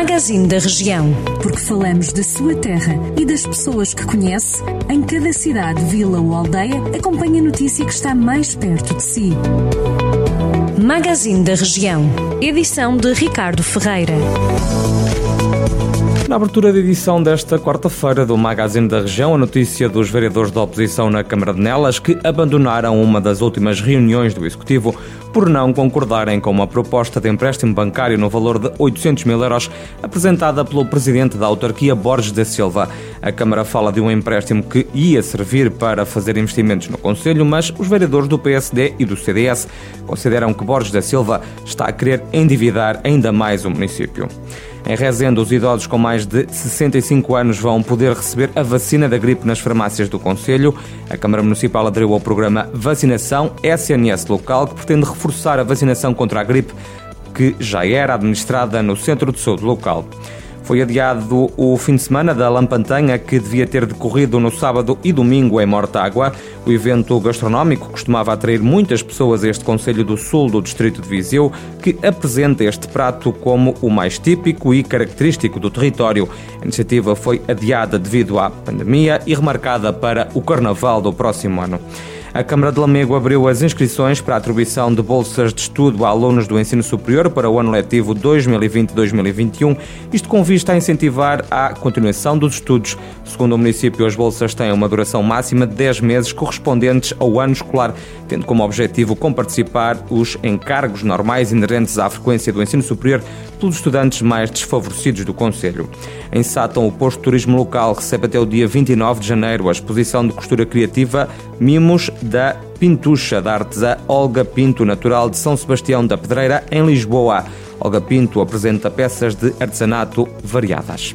Magazine da Região. Porque falamos da sua terra e das pessoas que conhece, em cada cidade, vila ou aldeia, acompanhe a notícia que está mais perto de si. Magazine da Região. Edição de Ricardo Ferreira. Na abertura da edição desta quarta-feira do Magazine da Região, a notícia dos vereadores da oposição na Câmara de Nelas que abandonaram uma das últimas reuniões do Executivo por não concordarem com uma proposta de empréstimo bancário no valor de 800 mil euros apresentada pelo presidente da autarquia, Borges da Silva. A Câmara fala de um empréstimo que ia servir para fazer investimentos no Conselho, mas os vereadores do PSD e do CDS consideram que Borges da Silva está a querer endividar ainda mais o município. Em Rezende, os idosos com mais de 65 anos vão poder receber a vacina da gripe nas farmácias do Conselho. A Câmara Municipal aderiu ao programa Vacinação SNS Local, que pretende reforçar a vacinação contra a gripe que já era administrada no Centro de Saúde Local. Foi adiado o fim de semana da Lampantanha, que devia ter decorrido no sábado e domingo em Mortágua. O evento gastronómico costumava atrair muitas pessoas a este Conselho do Sul do Distrito de Viseu, que apresenta este prato como o mais típico e característico do território. A iniciativa foi adiada devido à pandemia e remarcada para o Carnaval do próximo ano. A Câmara de Lamego abriu as inscrições para a atribuição de bolsas de estudo a alunos do ensino superior para o ano letivo 2020-2021, isto com vista a incentivar a continuação dos estudos. Segundo o município, as bolsas têm uma duração máxima de 10 meses correspondentes ao ano escolar, tendo como objetivo comparticipar os encargos normais inerentes à frequência do ensino superior pelos estudantes mais desfavorecidos do Conselho. Em Sátão, o posto de turismo local recebe até o dia 29 de janeiro a exposição de costura criativa Mimos da Pintucha, da artesã Olga Pinto, natural de São Sebastião da Pedreira, em Lisboa. Olga Pinto apresenta peças de artesanato variadas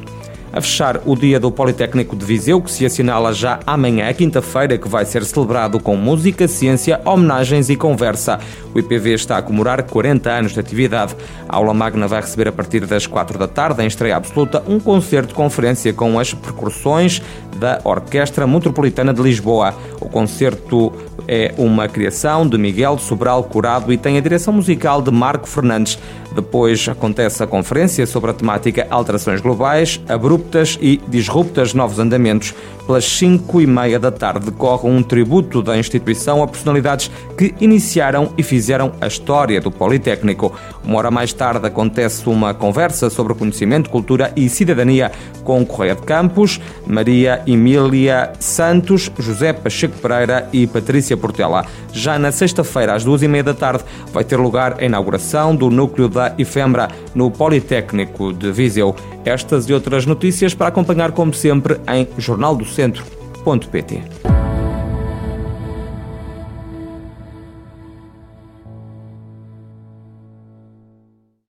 a fechar o dia do Politécnico de Viseu, que se assinala já amanhã, quinta-feira, que vai ser celebrado com música, ciência, homenagens e conversa. O IPV está a comemorar 40 anos de atividade. A aula magna vai receber a partir das 4 da tarde, em estreia absoluta, um concerto-conferência com as percussões da Orquestra Metropolitana de Lisboa. O concerto é uma criação de Miguel Sobral Curado e tem a direção musical de Marco Fernandes. Depois acontece a conferência sobre a temática Alterações Globais, Abruptas e Disruptas Novos Andamentos. Pelas 5 e meia da tarde decorre um tributo da instituição a personalidades que iniciaram e fizeram a história do Politécnico. Uma hora mais tarde acontece uma conversa sobre conhecimento, cultura e cidadania com Correia de Campos, Maria Emília Santos, José Pacheco Pereira e Patrícia Portela. Já na sexta-feira, às duas e meia da tarde, vai ter lugar a inauguração do núcleo da Ifembra no Politécnico de Viseu. Estas e outras notícias para acompanhar, como sempre, em jornaldocentro.pt.